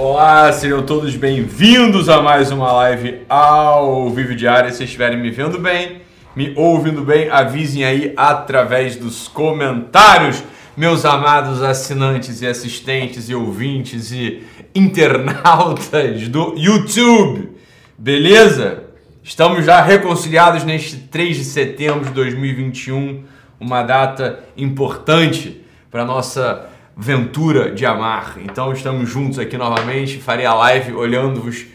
Olá, sejam todos bem-vindos a mais uma live ao vivo diário. Se estiverem me vendo bem, me ouvindo bem, avisem aí através dos comentários, meus amados assinantes e assistentes e ouvintes e internautas do YouTube. Beleza? Estamos já reconciliados neste 3 de setembro de 2021, uma data importante para nossa ventura de amar. Então estamos juntos aqui novamente. Farei a live olhando-vos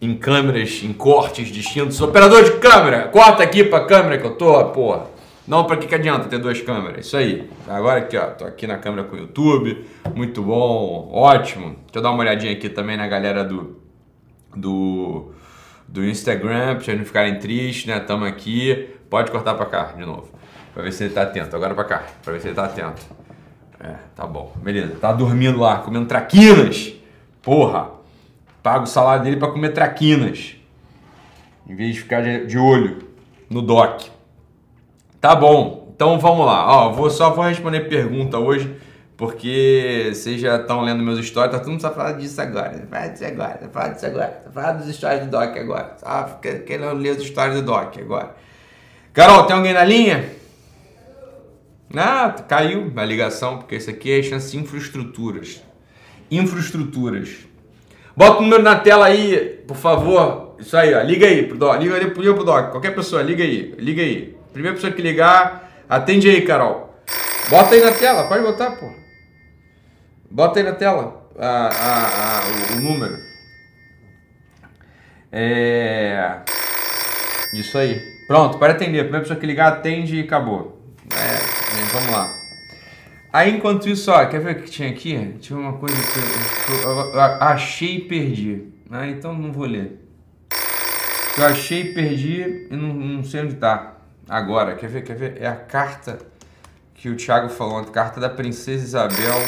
em câmeras, em cortes distintos. Operador de câmera, corta aqui para a câmera que eu tô, porra. Não, para que, que adianta ter duas câmeras? Isso aí. Agora aqui, ó, tô aqui na câmera com o YouTube. Muito bom, ótimo. Deixa eu dar uma olhadinha aqui também na galera do do do Instagram, para vocês não ficarem tristes, né? Tamo aqui. Pode cortar para cá de novo. Para ver se ele tá atento. Agora para cá, para ver se ele tá atento. É, tá bom. Beleza. Tá dormindo lá, comendo traquinas. Porra. Paga o salário dele para comer traquinas. Em vez de ficar de olho no doc. Tá bom. Então vamos lá. Ó, vou só vou responder pergunta hoje, porque vocês já estão lendo meus stories, tá todo mundo só falando disso agora. Fala disso agora, fala disso agora. Fala dos stories do Doc agora. Ah, querendo ler os stories do Doc agora. Carol, tem alguém na linha? Ah, caiu a ligação, porque isso aqui é chance infraestruturas. Infraestruturas. Bota o número na tela aí, por favor. Isso aí, ó. Liga aí pro Doc. Liga aí pro, pro Doc. Qualquer pessoa, liga aí. Liga aí. Primeira pessoa que ligar, atende aí, Carol. Bota aí na tela, pode botar, pô. Bota aí na tela a, a, a, o, o número. É. Isso aí. Pronto, para atender. Primeira pessoa que ligar, atende e acabou. Vamos lá. Aí, enquanto isso, ó, quer ver o que tinha aqui? Tinha uma coisa que eu, eu, eu achei e perdi. Ah, então não vou ler. Eu achei e perdi e não, não sei onde tá. Agora, quer ver? Quer ver? É a carta que o Thiago falou, a carta da Princesa Isabel.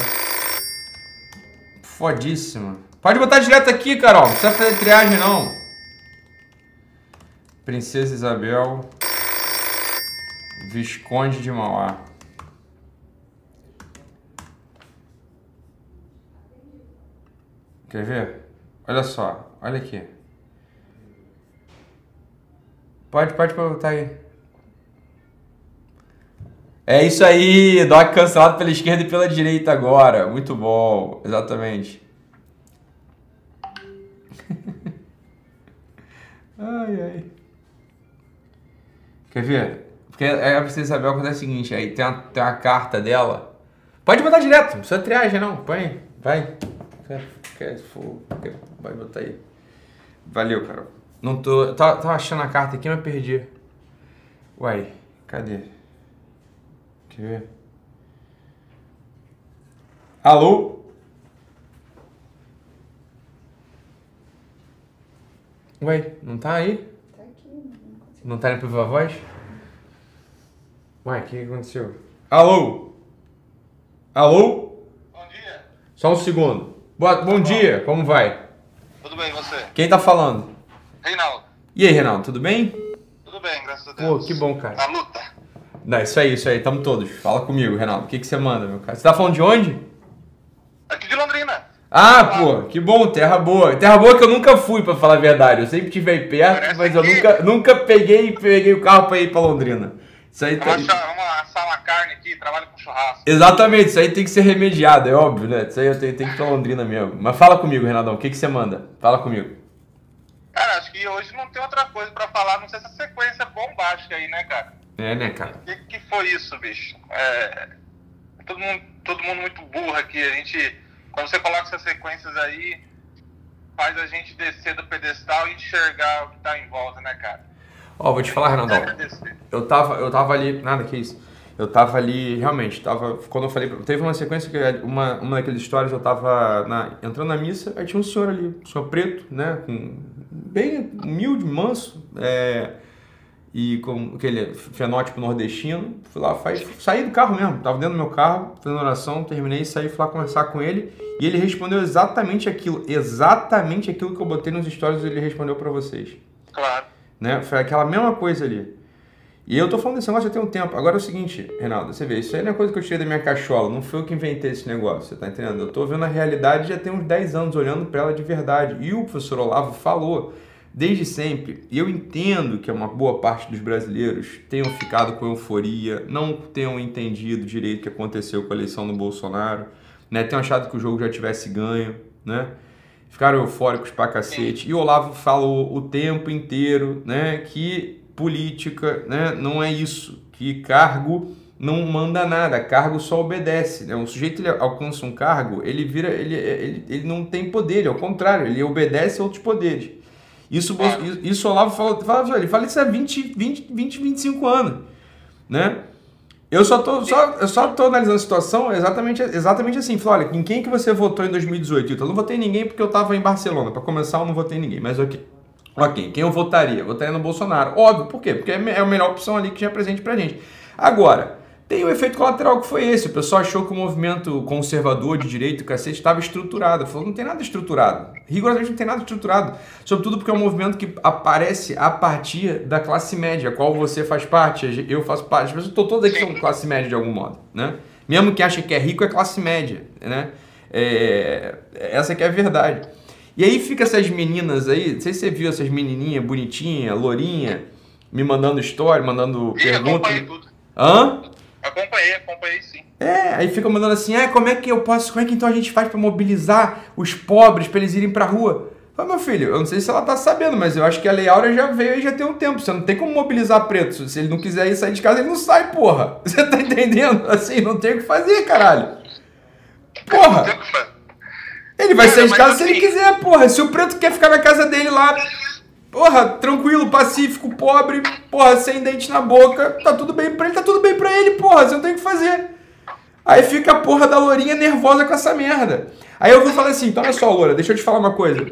Fodíssima. Pode botar direto aqui, Carol. Não precisa fazer triagem, não. Princesa Isabel. Visconde de Mauá. Quer ver? Olha só, olha aqui. Pode, pode botar aí. É isso aí, Doc cancelado pela esquerda e pela direita agora. Muito bom, exatamente. ai, ai. Quer ver? Porque é a Princesa Isabel acontece o seguinte, aí tem uma, tem uma carta dela. Pode botar direto, não precisa triagem não, põe, vai. Quer fogo. Vai botar aí. Valeu, cara. Não tô. Tava, tava achando a carta aqui, mas perdi. Uai, cadê? Quer ver? Alô? Ué, não tá aí? Tá aqui. Não tá indo pra viva voz? Ué, o que aconteceu? Alô? Alô? Bom dia. Só um segundo. Boa, bom, dia, como vai? Tudo bem, você? Quem tá falando? Reinaldo. E aí, Reinaldo, tudo bem? Tudo bem, graças a Deus. Pô, que bom, cara. Na luta. Não, isso aí, isso aí, tamo todos. Fala comigo, Reinaldo. O que, que você manda, meu cara? Você tá falando de onde? Aqui de Londrina. Ah, pô, que bom, terra boa. Terra boa que eu nunca fui, pra falar a verdade. Eu sempre estive aí perto, Parece mas eu nunca, nunca peguei, peguei o carro pra ir pra Londrina. Isso aí tá... Vamos assar uma carne aqui, trabalho com churrasco. Exatamente, isso aí tem que ser remediado, é óbvio, né? Isso aí eu tenho, tenho que ir pra Londrina mesmo. Mas fala comigo, Renaldão, o que, que você manda? Fala comigo. Cara, acho que hoje não tem outra coisa pra falar, não sei essa sequência bombástica aí, né, cara? É, né, cara? O que, que foi isso, bicho? É... Todo, mundo, todo mundo muito burro aqui. A gente, quando você coloca essas sequências aí, faz a gente descer do pedestal e enxergar o que tá em volta, né, cara? Ó, oh, vou te falar, Renaldão. Eu tava, eu tava ali. Nada, que isso. Eu tava ali, realmente, tava. Quando eu falei. Teve uma sequência que uma, uma daquelas histórias eu tava na, entrando na missa, aí tinha um senhor ali, um senhor preto, né? Com, bem humilde, manso. É, e com aquele fenótipo nordestino. Fui lá, faz, saí do carro mesmo, tava dentro do meu carro, fazendo oração, terminei, saí, fui lá conversar com ele. E ele respondeu exatamente aquilo, exatamente aquilo que eu botei nos stories, ele respondeu para vocês. Claro. Né? Foi aquela mesma coisa ali. E eu tô falando desse negócio já tem um tempo. Agora é o seguinte, Reinaldo, você vê, isso aí não é coisa que eu tirei da minha cachola, não foi eu que inventei esse negócio, você tá entendendo? Eu tô vendo a realidade já tem uns 10 anos, olhando para ela de verdade. E o professor Olavo falou desde sempre, e eu entendo que uma boa parte dos brasileiros tenham ficado com euforia, não tenham entendido direito o que aconteceu com a eleição do Bolsonaro, né? Tenham achado que o jogo já tivesse ganho, né? Ficaram eufóricos pra cacete. E o Olavo falou o tempo inteiro, né, que política, né? Não é isso. Que cargo não manda nada, cargo só obedece. Né? Um sujeito ele alcança um cargo, ele vira, ele, ele, ele não tem poder, ao contrário, ele obedece a outros poderes. Isso, isso Olavo fala, fala, ele fala isso há 20, 20, 20, 25 anos, né? Eu só tô, só, eu só tô analisando a situação exatamente, exatamente assim. Falei, olha, em quem que você votou em 2018? Eu não votei em ninguém porque eu tava em Barcelona. Para começar, eu não votei em ninguém, mas ok. Ok, quem eu votaria? votaria no Bolsonaro. Óbvio, por quê? Porque é, é a melhor opção ali que tinha presente pra gente. Agora, tem o efeito colateral que foi esse. O pessoal achou que o movimento conservador de direito, cacete, estava estruturado. Falou, não tem nada estruturado. Rigorosamente não tem nada estruturado. Sobretudo porque é um movimento que aparece a partir da classe média, a qual você faz parte, eu faço parte. As pessoas todas aqui são classe média de algum modo, né? Mesmo que acha que é rico é classe média, né? É, essa que é a verdade. E aí fica essas meninas aí, não sei se você viu essas menininhas bonitinhas, lourinha, me mandando história, mandando Ih, pergunta. acompanhei tudo. Hã? Acompanhei, acompanhei sim. É, aí fica mandando assim, ah, como é que eu posso, como é que então a gente faz para mobilizar os pobres para eles irem pra rua? Fala, meu filho, eu não sei se ela tá sabendo, mas eu acho que a Lei Áurea já veio e já tem um tempo. Você não tem como mobilizar preto. Se ele não quiser ir sair de casa, ele não sai, porra. Você tá entendendo? Assim, não tem o que fazer, caralho. Porra! Ele vai sair de casa se ele assim- quiser, porra. Se o preto quer ficar na casa dele lá, porra, tranquilo, pacífico, pobre, porra, sem dente na boca, tá tudo bem pra ele, tá tudo bem pra ele, porra, você não tem o que fazer. Aí fica a porra da lourinha nervosa com essa merda. Aí eu vou falar assim, então olha só, Loura, deixa eu te falar uma coisa.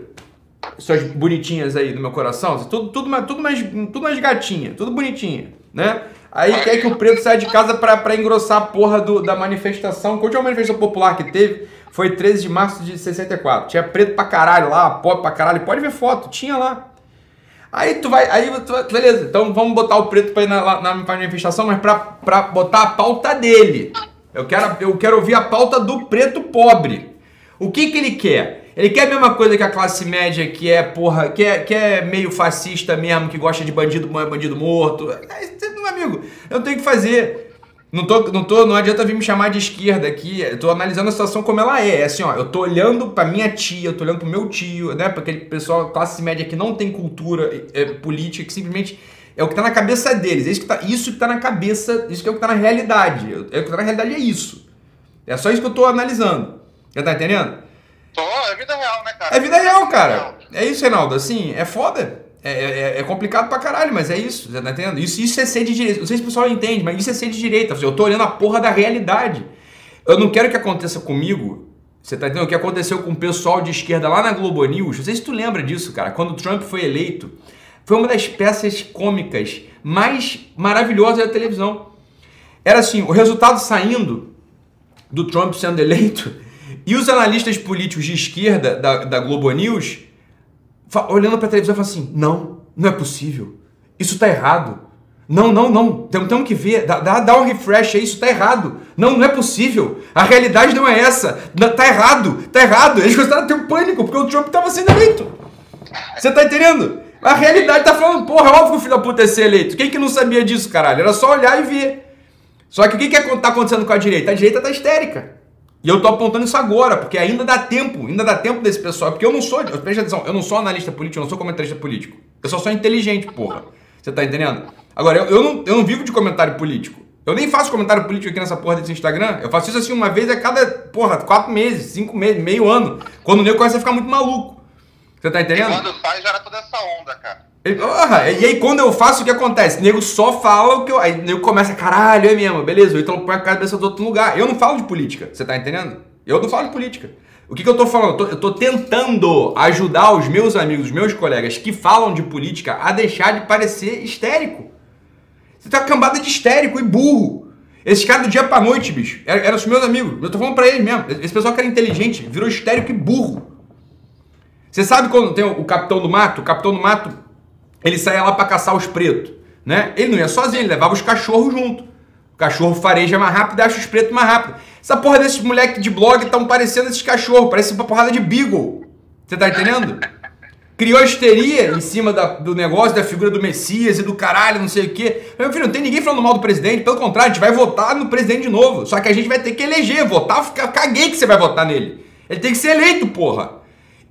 Suas bonitinhas aí do meu coração, tudo, tudo, mais- tudo, mais, tudo mais gatinha, tudo bonitinha, né? Aí quer que o preto saia de casa pra, pra engrossar a porra do, da manifestação. Qual última manifestação popular que teve foi 13 de março de 64. Tinha preto pra caralho lá, pobre pra caralho. Pode ver foto, tinha lá. Aí tu vai, aí tu, beleza, então vamos botar o preto pra ir na, lá na manifestação, mas pra botar a pauta dele. Eu quero, eu quero ouvir a pauta do preto pobre. O que que ele quer? Ele quer a mesma coisa que a classe média, que é, porra, que é, que é meio fascista mesmo, que gosta de bandido, bandido morto. É, isso, Meu amigo, eu tenho que fazer. Não, tô, não, tô, não adianta vir me chamar de esquerda aqui. Eu tô analisando a situação como ela é. É assim, ó, eu tô olhando pra minha tia, eu tô olhando pro meu tio, né? Pra aquele pessoal, classe média que não tem cultura é, política, que simplesmente é o que tá na cabeça deles. É isso que tá, isso que tá na cabeça, isso que é o que tá na realidade. É o que tá na realidade é isso. É só isso que eu tô analisando. Já tá entendendo? Tô, é vida real, né, cara? É vida real, cara. É isso, Reinaldo. Assim, é foda. É, é, é complicado pra caralho, mas é isso. Você tá entendendo? Isso, isso é ser de direita. Não sei se o pessoal entende, mas isso é ser de direita. Eu tô olhando a porra da realidade. Eu não quero que aconteça comigo. Você tá entendendo? O que aconteceu com o pessoal de esquerda lá na Globo News. Não sei se tu lembra disso, cara. Quando o Trump foi eleito, foi uma das peças cômicas mais maravilhosas da televisão. Era assim, o resultado saindo do Trump sendo eleito e os analistas políticos de esquerda da, da Globo News olhando para a televisão e falando assim: não, não é possível, isso tá errado. Não, não, não, temos, que ver, dá, dá, dá um refresh aí, isso tá errado. Não, não é possível, a realidade não é essa, Não, tá errado, tá errado. Eles começaram a ter um pânico porque o Trump tava sendo eleito. Você tá entendendo? A realidade tá falando, porra, é óbvio que o filho da puta ia ser eleito. Quem que não sabia disso, caralho? Era só olhar e ver. Só que o que, que tá acontecendo com a direita? A direita tá histérica. E eu tô apontando isso agora, porque ainda dá tempo, ainda dá tempo desse pessoal. Porque eu não sou, presta atenção, eu não sou analista político, eu não sou comentarista político. Eu só sou inteligente, porra. Você tá entendendo? Agora, eu, eu, não, eu não vivo de comentário político. Eu nem faço comentário político aqui nessa porra desse Instagram. Eu faço isso assim uma vez a cada, porra, quatro meses, cinco meses, meio ano. Quando o nego começa a ficar muito maluco. Você tá E entendendo? quando faz, gera toda essa onda, cara. E, aí quando eu faço, o que acontece? O nego só fala o que eu. Aí o nego começa, caralho, é mesmo, beleza, o Ítalo põe a cabeça do outro lugar. Eu não falo de política, você tá entendendo? Eu não falo de política. O que, que eu tô falando? Eu tô, eu tô tentando ajudar os meus amigos, os meus colegas que falam de política a deixar de parecer histérico. Você tá cambada de histérico e burro. Esse cara do dia pra noite, bicho, eram era os meus amigos. Eu tô falando pra eles mesmo. Esse pessoal que era inteligente virou histérico e burro. Você sabe quando tem o Capitão do Mato? O Capitão do Mato, ele saía lá pra caçar os pretos. Né? Ele não ia sozinho, ele levava os cachorros junto. O cachorro fareja mais rápido e acha os pretos mais rápido. Essa porra desses moleques de blog estão parecendo esses cachorros, parece uma porrada de beagle. Você tá entendendo? Criou histeria em cima da, do negócio, da figura do Messias e do caralho, não sei o quê. Meu filho, não tem ninguém falando mal do presidente, pelo contrário, a gente vai votar no presidente de novo. Só que a gente vai ter que eleger, votar, eu caguei que você vai votar nele. Ele tem que ser eleito, porra.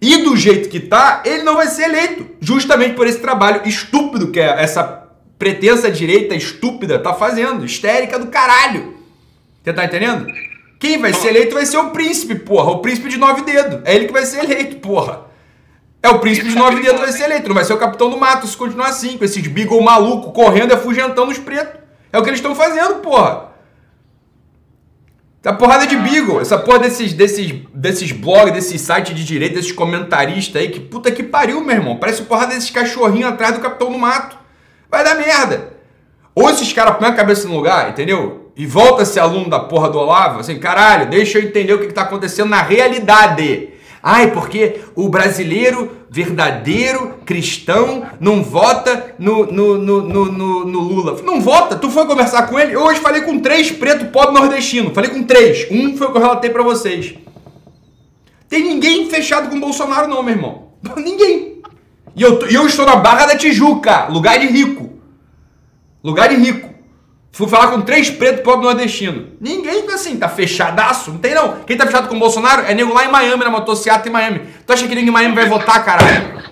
E do jeito que tá, ele não vai ser eleito. Justamente por esse trabalho estúpido que é essa pretensa direita estúpida tá fazendo. Histérica do caralho. Você tá entendendo? Quem vai ser eleito vai ser o príncipe, porra. O príncipe de nove dedos. É ele que vai ser eleito, porra. É o príncipe de nove dedos vai ser eleito. Não vai ser o capitão do mato se continuar assim, com esses beagle maluco correndo e afugentando os pretos. É o que eles estão fazendo, porra. Tá porrada de beagle. Essa porra desses, desses, desses blogs, desses sites de direita, desses comentaristas aí, que puta que pariu, meu irmão. Parece porrada desses cachorrinhos atrás do capitão do mato. Vai dar merda. Ou esses caras põem a cabeça no lugar, entendeu? e volta a ser aluno da porra do Olavo, assim, caralho, deixa eu entender o que está acontecendo na realidade. Ai, porque o brasileiro verdadeiro cristão não vota no, no, no, no, Lula. Não vota? Tu foi conversar com ele? Eu hoje falei com três preto pobre nordestino. Falei com três. Um foi o que eu relatei para vocês. Tem ninguém fechado com Bolsonaro, não, meu irmão. Ninguém. E eu, eu estou na Barra da Tijuca, lugar de rico. Lugar de rico. Fui falar com três pretos pobre nordestino. Ninguém, assim, tá fechadaço. Não tem não. Quem tá fechado com o Bolsonaro é nego lá em Miami, na motocicleta em Miami. Tu acha que ninguém em Miami vai votar, caralho?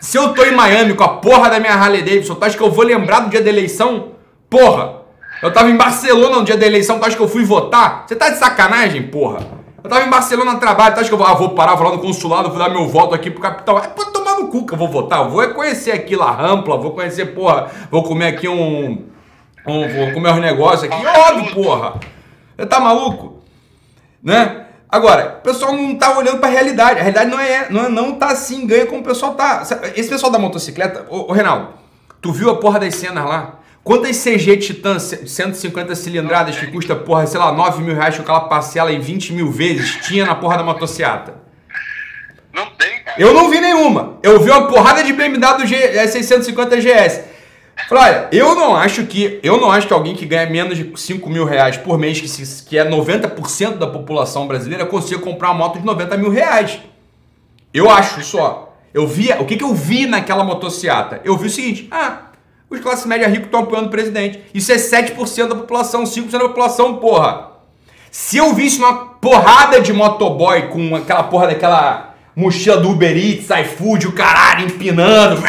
Se eu tô em Miami com a porra da minha Harley Davidson, tu acha que eu vou lembrar do dia da eleição? Porra! Eu tava em Barcelona no dia da eleição, tu acha que eu fui votar? Você tá de sacanagem, porra? Eu tava em Barcelona no trabalho, tu acha que eu vou, ah, vou parar, vou lá no consulado, vou dar meu voto aqui pro capitão? É pra tomar no cu que eu vou votar. Eu vou conhecer aqui La Rampla, vou conhecer, porra, vou comer aqui um vou comer os negócios aqui. Óbvio, porra. Você tá maluco? Né? Agora, o pessoal não tá olhando pra realidade. A realidade não é, não, é, não tá assim, ganha como o pessoal tá. Esse pessoal da motocicleta, ô, ô Reinaldo, tu viu a porra das cenas lá? Quantas CG Titan 150 cilindradas que custa, porra, sei lá, 9 mil reais que aquela parcela em 20 mil vezes tinha na porra da motocicleta? Não tem, cara. Eu não vi nenhuma. Eu vi uma porrada de BMW G, 650 GS. Olha, eu não acho que eu não acho que alguém que ganha menos de 5 mil reais por mês, que, se, que é 90% da população brasileira, consiga comprar uma moto de 90 mil reais. Eu acho só. Eu vi, o que, que eu vi naquela motociata? Eu vi o seguinte, ah, os classe média ricos estão apoiando o presidente. Isso é 7% da população, 5% da população, porra. Se eu visse uma porrada de motoboy com aquela porra daquela mochila do Uber Eats, iFood, o caralho empinando,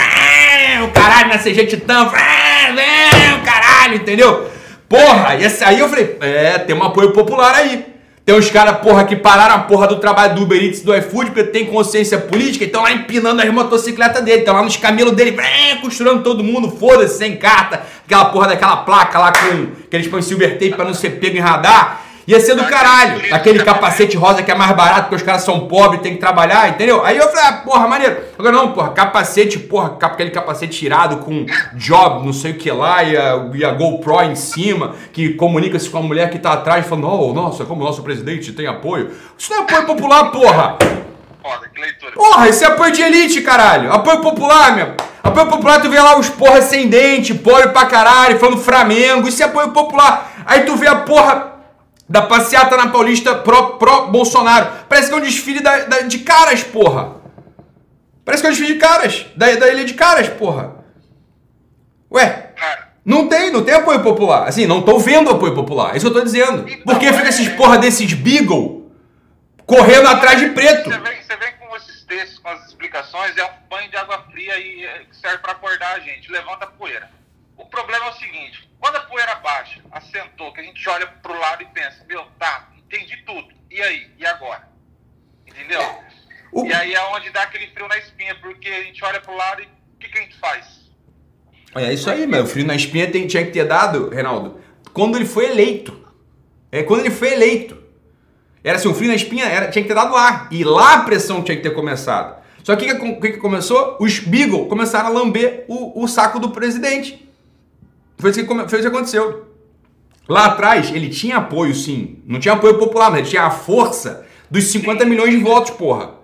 caralho na CG Titã, o caralho, entendeu? Porra, e aí eu falei, é, tem um apoio popular aí. Tem uns caras, porra, que pararam a porra do trabalho do Uber Eats do iFood porque tem consciência política e estão lá empinando as motocicletas dele, estão lá nos camelos dele, costurando todo mundo, foda-se, sem carta, aquela porra daquela placa lá com que eles põem silver tape pra não ser pego em radar. Ia ser do caralho. Aquele capacete rosa que é mais barato porque os caras são pobres, tem que trabalhar, entendeu? Aí eu falei, ah, porra, maneiro. Agora não, porra, capacete, porra, aquele capacete tirado com job, não sei o que lá, e a, e a GoPro em cima, que comunica-se com a mulher que tá atrás, falando, oh, nossa, como o nosso presidente tem apoio. Isso não é apoio popular, porra. Foda, que leitura. Porra, esse é apoio de elite, caralho. Apoio popular, meu. Apoio popular, tu vê lá os porra sem dente, pobre pra caralho, falando Flamengo. Isso é apoio popular. Aí tu vê a porra da passeata na Paulista pró-Bolsonaro. Pró Parece que é um desfile da, da, de caras, porra. Parece que é um desfile de caras. Da, da ilha de caras, porra. Ué, não tem, não tem apoio popular. Assim, não tô vendo apoio popular. É isso eu tô dizendo. Então, Por que fica esses porra desses Beagle correndo atrás de preto? Você vem, você vem com esses textos, com as explicações, é um banho de água fria e é, serve para acordar a gente. Levanta a poeira. O problema é o seguinte quando a poeira baixa, assentou, que a gente olha pro lado e pensa, meu, tá, entendi tudo. E aí? E agora? Entendeu? O... E aí é onde dá aquele frio na espinha, porque a gente olha pro lado e o que, que a gente faz? É isso aí, meu. O frio na espinha tem, tinha que ter dado, Reinaldo, quando ele foi eleito. É quando ele foi eleito. Era assim, o frio na espinha era, tinha que ter dado lá. E lá a pressão tinha que ter começado. Só que o que, que, que, começou? Os Beagle começaram a lamber o, o saco do presidente. Foi isso, que, foi isso que aconteceu. Lá atrás, ele tinha apoio, sim. Não tinha apoio popular, mas ele tinha a força dos 50 milhões de votos, porra.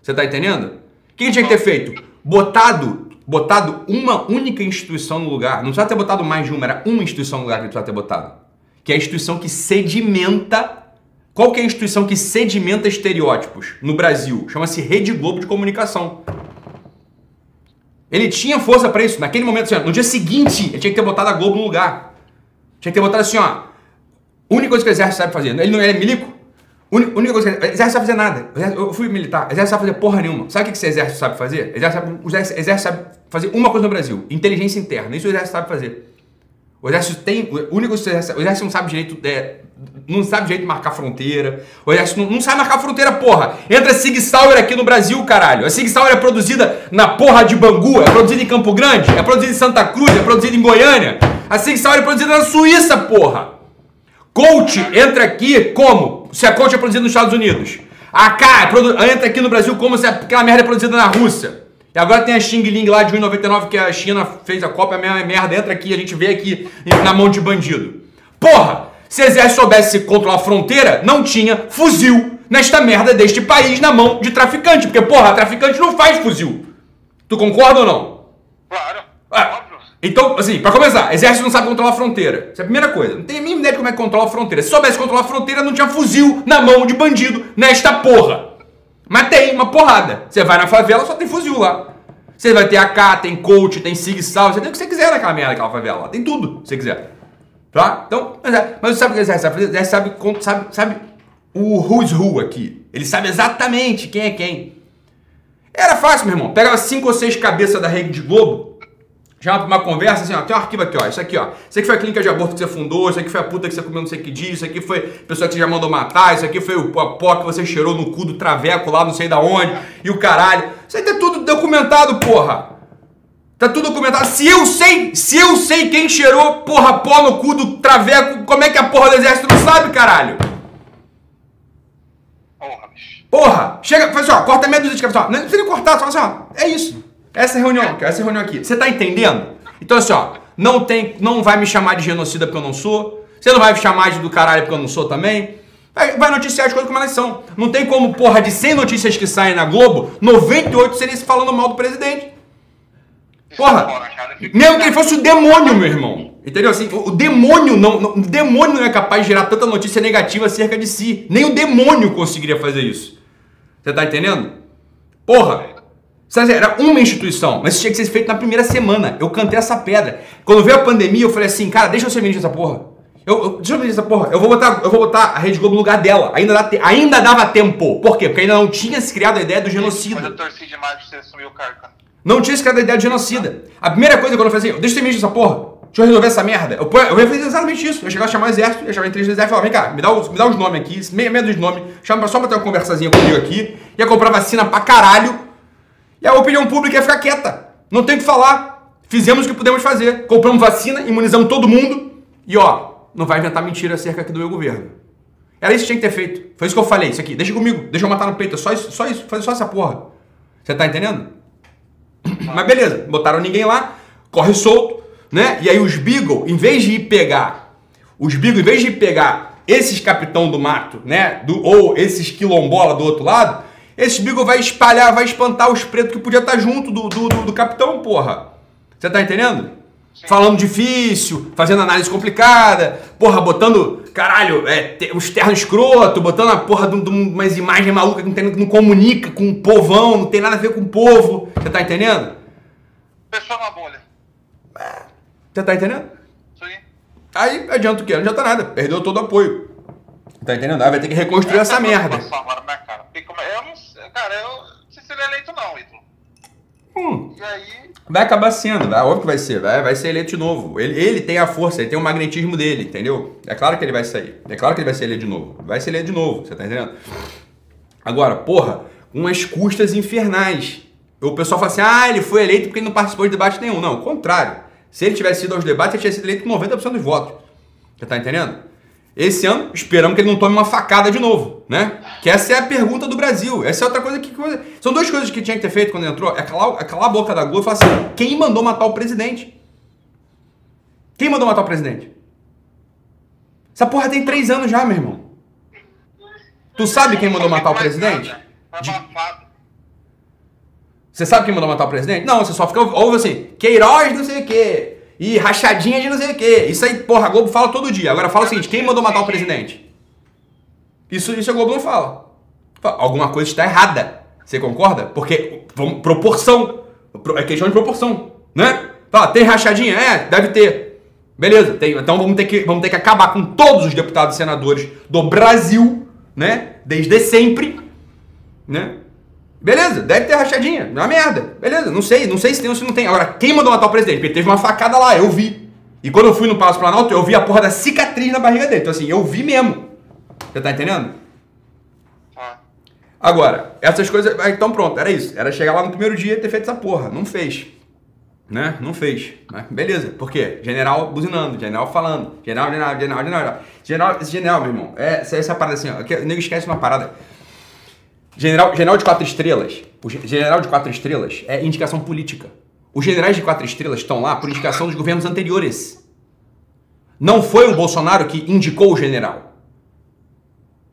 Você tá entendendo? O que ele tinha que ter feito? Botado botado uma única instituição no lugar. Não precisava ter botado mais de uma, era uma instituição no lugar que precisava ter botado. Que é a instituição que sedimenta. Qual que é a instituição que sedimenta estereótipos no Brasil? Chama-se Rede Globo de Comunicação. Ele tinha força para isso. Naquele momento, assim, no dia seguinte, ele tinha que ter botado a Globo no lugar. Tinha que ter botado assim, ó. Única coisa que o exército sabe fazer. Ele não é milico? Única coisa que o exército sabe fazer nada. Eu fui militar. O exército sabe fazer porra nenhuma. Sabe o que esse exército sabe fazer? O exército sabe, o exército sabe fazer uma coisa no Brasil: inteligência interna. Isso o exército sabe fazer. O exército tem. O único o exército, o exército não sabe direito. É, não sabe direito de marcar fronteira. O exército não, não sabe marcar fronteira, porra. Entra Sig Sauer aqui no Brasil, caralho. A Sig Sauer é produzida na porra de Bangu, é produzida em Campo Grande, é produzida em Santa Cruz, é produzida em Goiânia. A Sig Sauer é produzida na Suíça, porra. Coach entra aqui como? Se a coach é produzida nos Estados Unidos. A K é entra aqui no Brasil como se aquela merda é produzida na Rússia. E agora tem a Xing Ling lá de 1,99 que a China fez a Copa, a mesma merda entra aqui, a gente vê aqui na mão de bandido. Porra! Se o exército soubesse controlar a fronteira, não tinha fuzil nesta merda deste país na mão de traficante. Porque, porra, traficante não faz fuzil. Tu concorda ou não? Claro. Ah, então, assim, pra começar, exército não sabe controlar a fronteira. Essa é a primeira coisa. Não tem a mínima ideia de como é que controla a fronteira. Se soubesse controlar a fronteira, não tinha fuzil na mão de bandido nesta porra. Mas tem uma porrada. Você vai na favela, só tem fuzil lá. Você vai ter AK, tem coach, tem Sig Sal, você tem o que você quiser naquela merda, naquela favela lá. Tem tudo, se você quiser. Tá? Então, mas, é, sabe o que o exército sabe fazer? O sabe, sabe, sabe o who's who aqui. Ele sabe exatamente quem é quem. Era fácil, meu irmão. Pegava cinco ou seis cabeças da rede de Globo, Chama pra uma conversa assim, ó, tem um arquivo aqui, ó, isso aqui, ó. Isso aqui foi a clínica de aborto que você fundou, isso aqui foi a puta que você comeu não sei o que disso, isso aqui foi a pessoa que você já mandou matar, isso aqui foi o pó que você cheirou no cu do traveco lá, não sei da onde, e o caralho. Isso aí tá tudo documentado, porra. Tá tudo documentado. Se eu sei, se eu sei quem cheirou, porra, pó no cu do traveco, como é que a porra do exército não sabe, caralho? Porra, bicho. Porra, chega, faz assim, ó, corta meia dúzia de cabeça, ó. Não precisa cortar, só assim, ó, é isso. Essa é reunião, essa reunião aqui. Você tá entendendo? Então assim, ó, não tem, não vai me chamar de genocida porque eu não sou. Você não vai me chamar de do caralho porque eu não sou também. Vai, vai noticiar as coisas como elas são. Não tem como, porra, de 100 notícias que saem na Globo, 98 serem falando mal do presidente. Porra, mesmo que ele fosse o demônio, meu irmão. Entendeu? Assim, o, demônio não, não, o demônio não é capaz de gerar tanta notícia negativa acerca de si. Nem o demônio conseguiria fazer isso. Você tá entendendo? Porra, era uma instituição, mas isso tinha que ser feito na primeira semana. Eu cantei essa pedra. Quando veio a pandemia, eu falei assim, cara, deixa eu ser ministro dessa porra. Eu, eu, deixa eu ver essa porra. Eu vou botar, eu vou botar a Rede Globo no lugar dela. Ainda, dá te, ainda dava tempo. Por quê? Porque ainda não tinha se criado a ideia do genocida. Quando eu torci demais pra você assumir o cargo. Não tinha se criado a ideia do genocida. A primeira coisa quando eu falei assim, deixa eu ser ministro dessa porra. Deixa eu resolver essa merda. Eu, eu ia fazer exatamente isso. Eu chegar a chamar o exército, chamar a inteligência do exército e falar, vem cá, me dá, os, me dá os nomes aqui, meia, meia dos nomes, chama só pra ter uma conversazinha comigo aqui. Ia comprar vacina pra caralho e a opinião pública ia ficar quieta. Não tem o que falar. Fizemos o que pudemos fazer. Compramos vacina, imunizamos todo mundo. E ó, não vai inventar mentira acerca aqui do meu governo. Era isso que tinha que ter feito. Foi isso que eu falei. Isso aqui, deixa comigo. Deixa eu matar no peito. É só isso, só isso. Fazer só essa porra. Você tá entendendo? Mas beleza. Botaram ninguém lá. Corre solto. Né? E aí os Beagle, em vez de ir pegar... Os Beagle, em vez de ir pegar esses capitão do mato, né? Do, ou esses quilombola do outro lado esse Beagle vai espalhar, vai espantar os pretos que podia estar junto do, do, do, do capitão, porra. Você tá entendendo? Falando difícil, fazendo análise complicada, porra, botando, caralho, é, uns ternos escroto, botando a porra de, de umas imagens malucas que não, tem, não comunica com o povão, não tem nada a ver com o povo. Você tá entendendo? Pessoa na bolha. É. Você tá entendendo? Sim. Aí adianta o quê? Não adianta nada. Perdeu todo o apoio. Tá entendendo? Aí vai ter que reconstruir essa, essa merda. Agora, né, cara? Eu não cara, eu não sei se ele é eleito não, Ítalo. Hum. E aí... Vai acabar sendo, vai, óbvio que vai ser, vai, vai ser eleito de novo. Ele, ele tem a força, ele tem o magnetismo dele, entendeu? É claro que ele vai sair. É claro que ele vai ser eleito de novo. Vai ser eleito de novo, você tá entendendo? Agora, porra, umas custas infernais. O pessoal fala assim, ah, ele foi eleito porque ele não participou de debate nenhum. Não, o contrário. Se ele tivesse ido aos debates, ele tinha sido eleito com 90% dos votos. Você tá entendendo? Esse ano, esperamos que ele não tome uma facada de novo, né? Que essa é a pergunta do Brasil. Essa é outra coisa que. São duas coisas que tinha que ter feito quando entrou. É calar, é calar a boca da Globo e falar assim: quem mandou matar o presidente? Quem mandou matar o presidente? Essa porra tem três anos já, meu irmão. Tu sabe quem mandou matar o presidente? De... Você sabe quem mandou matar o presidente? Não, você só fica ouve assim, Queiroz não sei o quê. E rachadinha de não sei o quê. Isso aí, porra, a Globo fala todo dia. Agora fala o seguinte, quem mandou matar o presidente? Isso, isso a Globo não fala. Alguma coisa está errada. Você concorda? Porque, vamos, proporção. É questão de proporção, né? Fala, tem rachadinha? É, deve ter. Beleza, tem. Então vamos ter, que, vamos ter que acabar com todos os deputados e senadores do Brasil, né? Desde sempre, né? Beleza, deve ter rachadinha. É uma merda. Beleza, não sei, não sei se tem ou se não tem. Agora, quem mandou matar o presidente? Porque teve uma facada lá, eu vi. E quando eu fui no Palácio Planalto, eu vi a porra da cicatriz na barriga dele. Então, assim, eu vi mesmo. Você tá entendendo? Ah. Agora, essas coisas. Então, pronto, era isso. Era chegar lá no primeiro dia e ter feito essa porra. Não fez. Né? Não fez. Mas beleza. Por quê? General buzinando, general falando. General, general, general, general. General, esse general, meu irmão. É, essa, essa parada assim, ó. O nego esquece uma parada. General, general de quatro estrelas, o general de quatro estrelas é indicação política. Os generais de quatro estrelas estão lá por indicação dos governos anteriores. Não foi o Bolsonaro que indicou o general.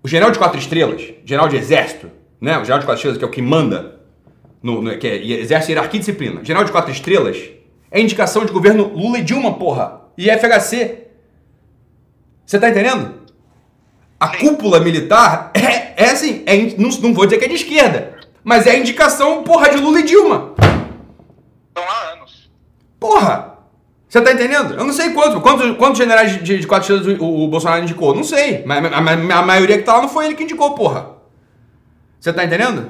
O general de quatro estrelas, general de exército, né? O general de quatro estrelas que é o que manda, no, no que é exército, hierarquia e disciplina. General de quatro estrelas é indicação de governo Lula e Dilma, porra. E FHC. Você tá entendendo? A cúpula militar é, é assim, é, não, não vou dizer que é de esquerda, mas é a indicação, porra, de Lula e Dilma. Estão há anos. Porra! Você tá entendendo? Eu não sei quantos, quantos, quantos generais de, de quatro estrelas o, o, Bolsonaro indicou. Não sei. Mas a, a, a, maioria que tá lá não foi ele que indicou, porra. Você tá entendendo?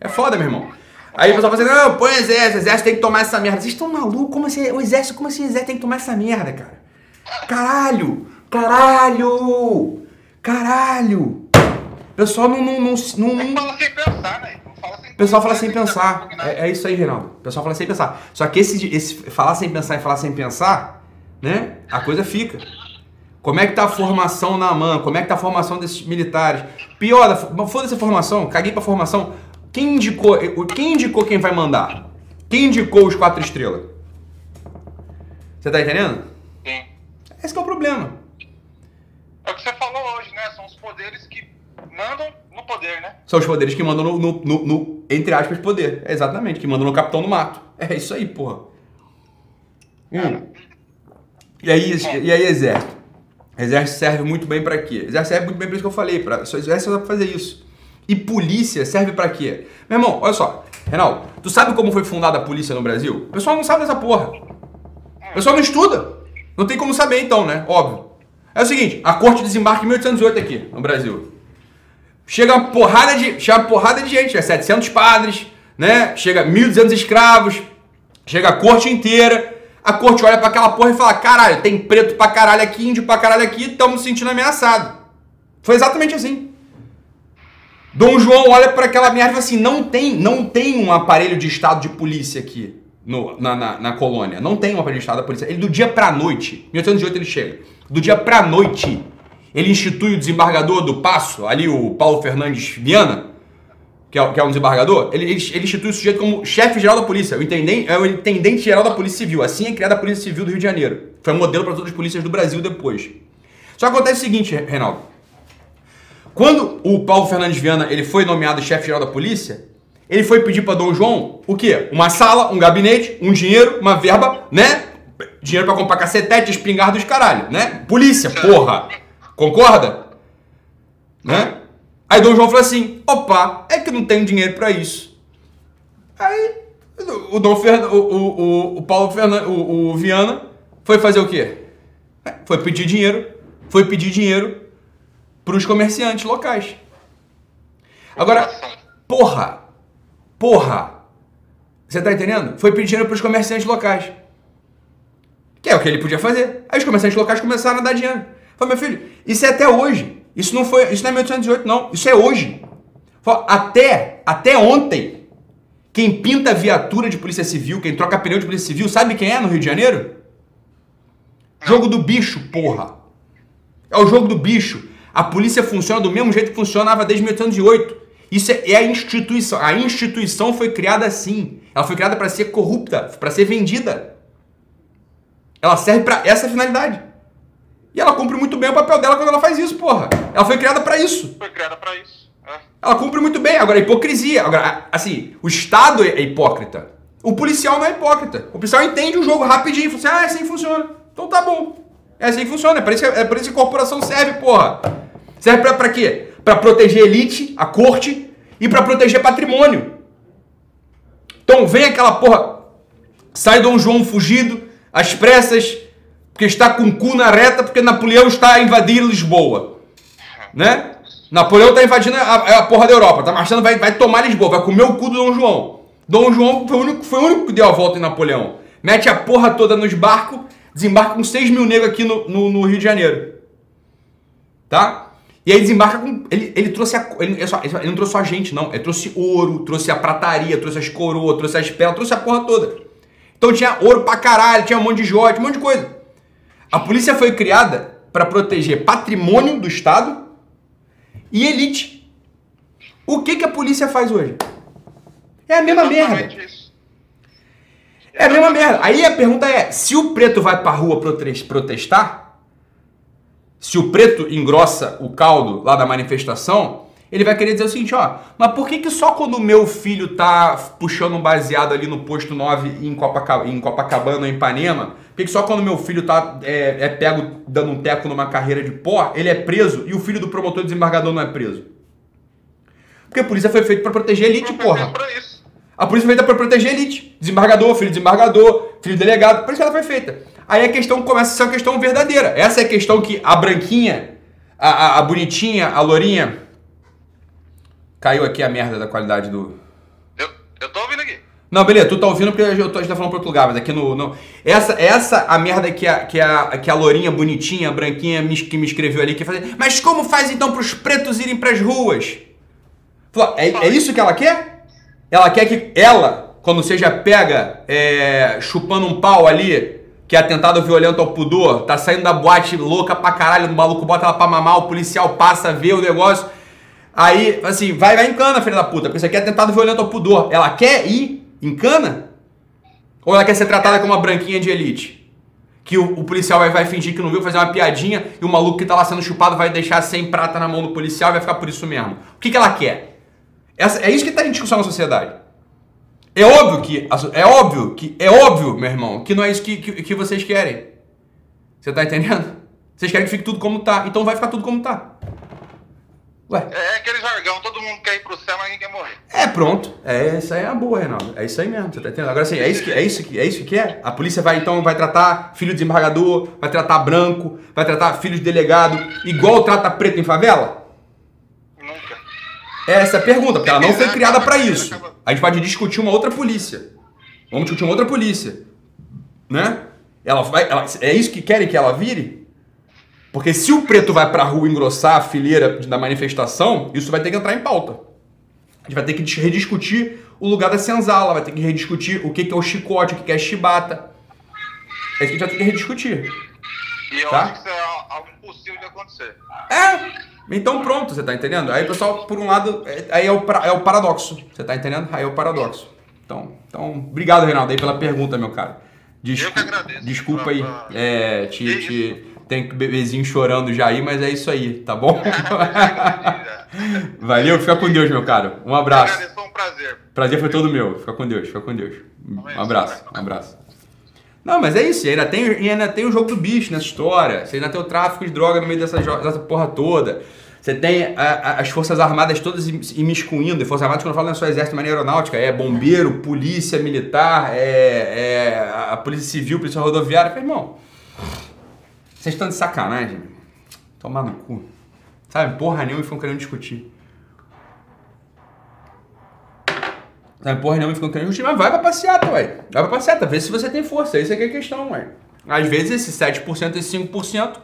É foda, meu irmão. Aí o pessoal fala assim, não, põe o exército, o exército tem que tomar essa merda. Vocês estão malucos? Como assim? O exército, como assim o exército tem que tomar essa merda, cara? Caralho! Caralho! Caralho! Pessoal não. não, não, não, não fala sem pensar, né? O pessoal fala sem pensar. É, é, isso aí, Reinaldo. O pessoal fala sem pensar. Só que esse, esse falar sem pensar e falar sem pensar, né? A coisa fica. Como é que tá a formação na AMAN? Como é que tá a formação desses militares? Pior, foda-se a formação, caguei pra formação. Quem indicou, quem indicou quem vai mandar? Quem indicou os quatro estrelas? Você tá entendendo? Sim. Esse é o problema. É o que você falou hoje, né? São os poderes que mandam no poder, né? São os poderes que mandam no, no, no, no entre aspas, poder. É exatamente, que mandam no capitão do mato. É isso aí, porra. Hum. E aí, e aí, exército? Exército serve muito bem para quê? Exército serve muito bem para isso que eu falei. Pra, exército só pra fazer isso. E polícia serve para quê? Meu irmão, olha só. Renal, tu sabe como foi fundada a polícia no Brasil? O pessoal não sabe dessa porra. O pessoal não estuda. Não tem como saber então, né? Óbvio. É o seguinte, a corte desembarca em 1808 aqui, no Brasil. Chega uma porrada de, chega uma porrada de gente, é 700 padres, né? Chega 1.200 escravos, chega a corte inteira. A corte olha para aquela porra e fala: caralho, tem preto pra caralho aqui, índio pra caralho aqui, estamos se sentindo ameaçado. Foi exatamente assim. Dom João olha para aquela merda e fala assim: não tem, não tem um aparelho de estado de polícia aqui no, na, na, na, colônia. Não tem um aparelho de estado da polícia. Ele do dia pra noite, 1808 ele chega do dia para noite, ele institui o desembargador do Passo, ali o Paulo Fernandes Viana, que é, que é um desembargador, ele, ele, ele institui o sujeito como chefe-geral da polícia, o intendente, é o intendente-geral da Polícia Civil. Assim é criada a Polícia Civil do Rio de Janeiro. Foi um modelo para todas as polícias do Brasil depois. Só acontece o seguinte, Reinaldo. Quando o Paulo Fernandes Viana ele foi nomeado chefe-geral da polícia, ele foi pedir para Dom João o quê? Uma sala, um gabinete, um dinheiro, uma verba, né? dinheiro para comprar cacetete, espingarda dos caralho, né? Polícia, porra. Concorda? Né? Aí Dom João falou assim: opa, é que não tenho dinheiro para isso. Aí o Dom Fernando, o, o, o Paulo Fernando, o, o Viana foi fazer o quê? Foi pedir dinheiro, foi pedir dinheiro para os comerciantes locais. Agora, porra, porra, você tá entendendo? Foi pedir dinheiro para os comerciantes locais. Que é o que ele podia fazer. Aí os comerciantes locais começaram a dar dinheiro. Falei, meu filho, isso é até hoje. Isso não foi, isso não é 1818, não. Isso é hoje. Falei, até, até ontem, quem pinta viatura de polícia civil, quem troca pneu de polícia civil, sabe quem é no Rio de Janeiro? Jogo do bicho, porra. É o jogo do bicho. A polícia funciona do mesmo jeito que funcionava desde 1808. Isso é, é a instituição. A instituição foi criada assim. Ela foi criada para ser corrupta, para ser vendida. Ela serve para essa finalidade. E ela cumpre muito bem o papel dela quando ela faz isso, porra. Ela foi criada para isso. Foi criada para isso. Ela cumpre muito bem. Agora, a hipocrisia. Agora, assim, o Estado é hipócrita. O policial não é hipócrita. O policial entende o jogo rapidinho. Fala assim, ah, é assim que funciona. Então tá bom. É assim que funciona. É por isso que, é por isso que a corporação serve, porra. Serve pra, pra quê? Pra proteger a elite, a corte, e pra proteger patrimônio. Então vem aquela porra. Sai Dom João fugido, às pressas, porque está com o cu na reta, porque Napoleão está a invadir Lisboa. Né? Napoleão está invadindo a, a, porra da Europa, tá marchando, vai, vai tomar Lisboa, vai comer o cu do Dom João. Dom João foi o, único, foi o único que deu a volta em Napoleão. Mete a porra toda nos barcos, desembarca com 6 mil negros aqui no, no, no, Rio de Janeiro. Tá? E aí desembarca com. Ele, ele trouxe a. Ele, ele não trouxe só a gente, não. Ele trouxe ouro, trouxe a prataria, trouxe as coroas, trouxe as pérolas, trouxe a porra toda. Então tinha ouro pra caralho, tinha um monte de joia, um monte de coisa. A polícia foi criada para proteger patrimônio do Estado e elite. O que, que a polícia faz hoje? É a mesma merda. É a mesma merda. Aí a pergunta é: se o preto vai pra rua protestar, se o preto engrossa o caldo lá da manifestação, ele vai querer dizer o seguinte, ó, mas por que, que só quando o meu filho tá puxando um baseado ali no posto 9 em Copacabana, em Copacabana ou em Ipanema, por que, que só quando meu filho tá é, é, pego dando um teco numa carreira de pó, ele é preso e o filho do promotor desembargador não é preso? Porque a polícia foi feita para proteger a elite, porra. A polícia foi feita para proteger a elite. Desembargador, filho de desembargador, filho de delegado, por isso que ela foi feita. Aí a questão começa a ser uma questão verdadeira. Essa é a questão que a branquinha, a, a, a bonitinha, a lourinha, Caiu aqui a merda da qualidade do. Eu, eu tô ouvindo aqui. Não, beleza, tu tá ouvindo porque eu tô, a gente tá falando pra outro lugar, mas aqui no. no... Essa, essa a merda que a, que, a, que a lourinha bonitinha, branquinha, me, que me escreveu ali, que fazer. Mas como faz então pros pretos irem pras ruas? Falou, é, é isso que ela quer? Ela quer que ela, quando seja pega é, chupando um pau ali, que é atentado violento ao pudor, tá saindo da boate louca pra caralho, o maluco bota ela pra mamar, o policial passa, vê o negócio. Aí, assim, vai, vai em cana, filha da puta, porque isso aqui é atentado violento ao pudor. Ela quer ir em cana? Ou ela quer ser tratada como uma branquinha de elite? Que o, o, policial vai, vai fingir que não viu, fazer uma piadinha e o maluco que tá lá sendo chupado vai deixar sem prata na mão do policial e vai ficar por isso mesmo. O que, que ela quer? Essa, é isso que tá em discussão na sociedade. É óbvio que. É óbvio que. É óbvio, meu irmão, que não é isso que, que, que vocês querem. Você tá entendendo? Vocês querem que fique tudo como tá. Então vai ficar tudo como tá. Ué. É aquele jargão, todo mundo quer ir pro céu, mas ninguém quer morrer. É, pronto. É, isso aí é a boa, Reinaldo. É isso aí mesmo, você tá entendendo? Agora assim, é isso que é isso que é isso que é? A polícia vai então vai tratar filho de desembargador, vai tratar branco, vai tratar filho de delegado igual trata preto em favela? Nunca. É essa a pergunta, porque ela não foi criada para isso. A gente pode discutir uma outra polícia. Vamos discutir uma outra polícia. Né? Ela vai, ela, é isso que querem que ela vire? Porque se o preto vai pra rua engrossar a fileira da manifestação, isso vai ter que entrar em pauta. A gente vai ter que rediscutir o lugar da senzala, vai ter que rediscutir o que é o chicote, o que é a chibata. É isso que a gente vai ter que rediscutir. E eu tá? acho que isso é algo impossível de acontecer. É! Então pronto, você tá entendendo? Aí, pessoal, por um lado, é, aí é o, é o paradoxo. Você tá entendendo? Aí é o paradoxo. Então, então obrigado, Reinaldo, aí pela pergunta, meu cara. Desculpa, eu que agradeço. Desculpa aí. É, te, te, tem bebezinho chorando já aí, mas é isso aí, tá bom? Valeu, fica com Deus, meu caro. Um abraço. Foi um prazer. Prazer foi todo meu. Fica com Deus, fica com Deus. Um abraço, um abraço. Não, mas é isso, ainda tem, ainda tem o jogo do bicho nessa história. Você ainda tem o tráfico de droga no meio dessa, dessa porra toda. Você tem a, a, as Forças Armadas todas imiscuindo. E Forças Armadas, quando eu falo, não é só exército, mas aeronáutica. É bombeiro, polícia militar, é, é a polícia civil, polícia rodoviária. Irmão, vocês estão de sacanagem? Tomar no cu. Sabe, porra nenhuma e ficam querendo discutir. Sabe, porra nenhuma e ficam querendo discutir, mas vai pra passeata, ué. Vai pra passeata, vê se você tem força. Isso aqui é a questão, ué. Às vezes esse 7%, esse 5%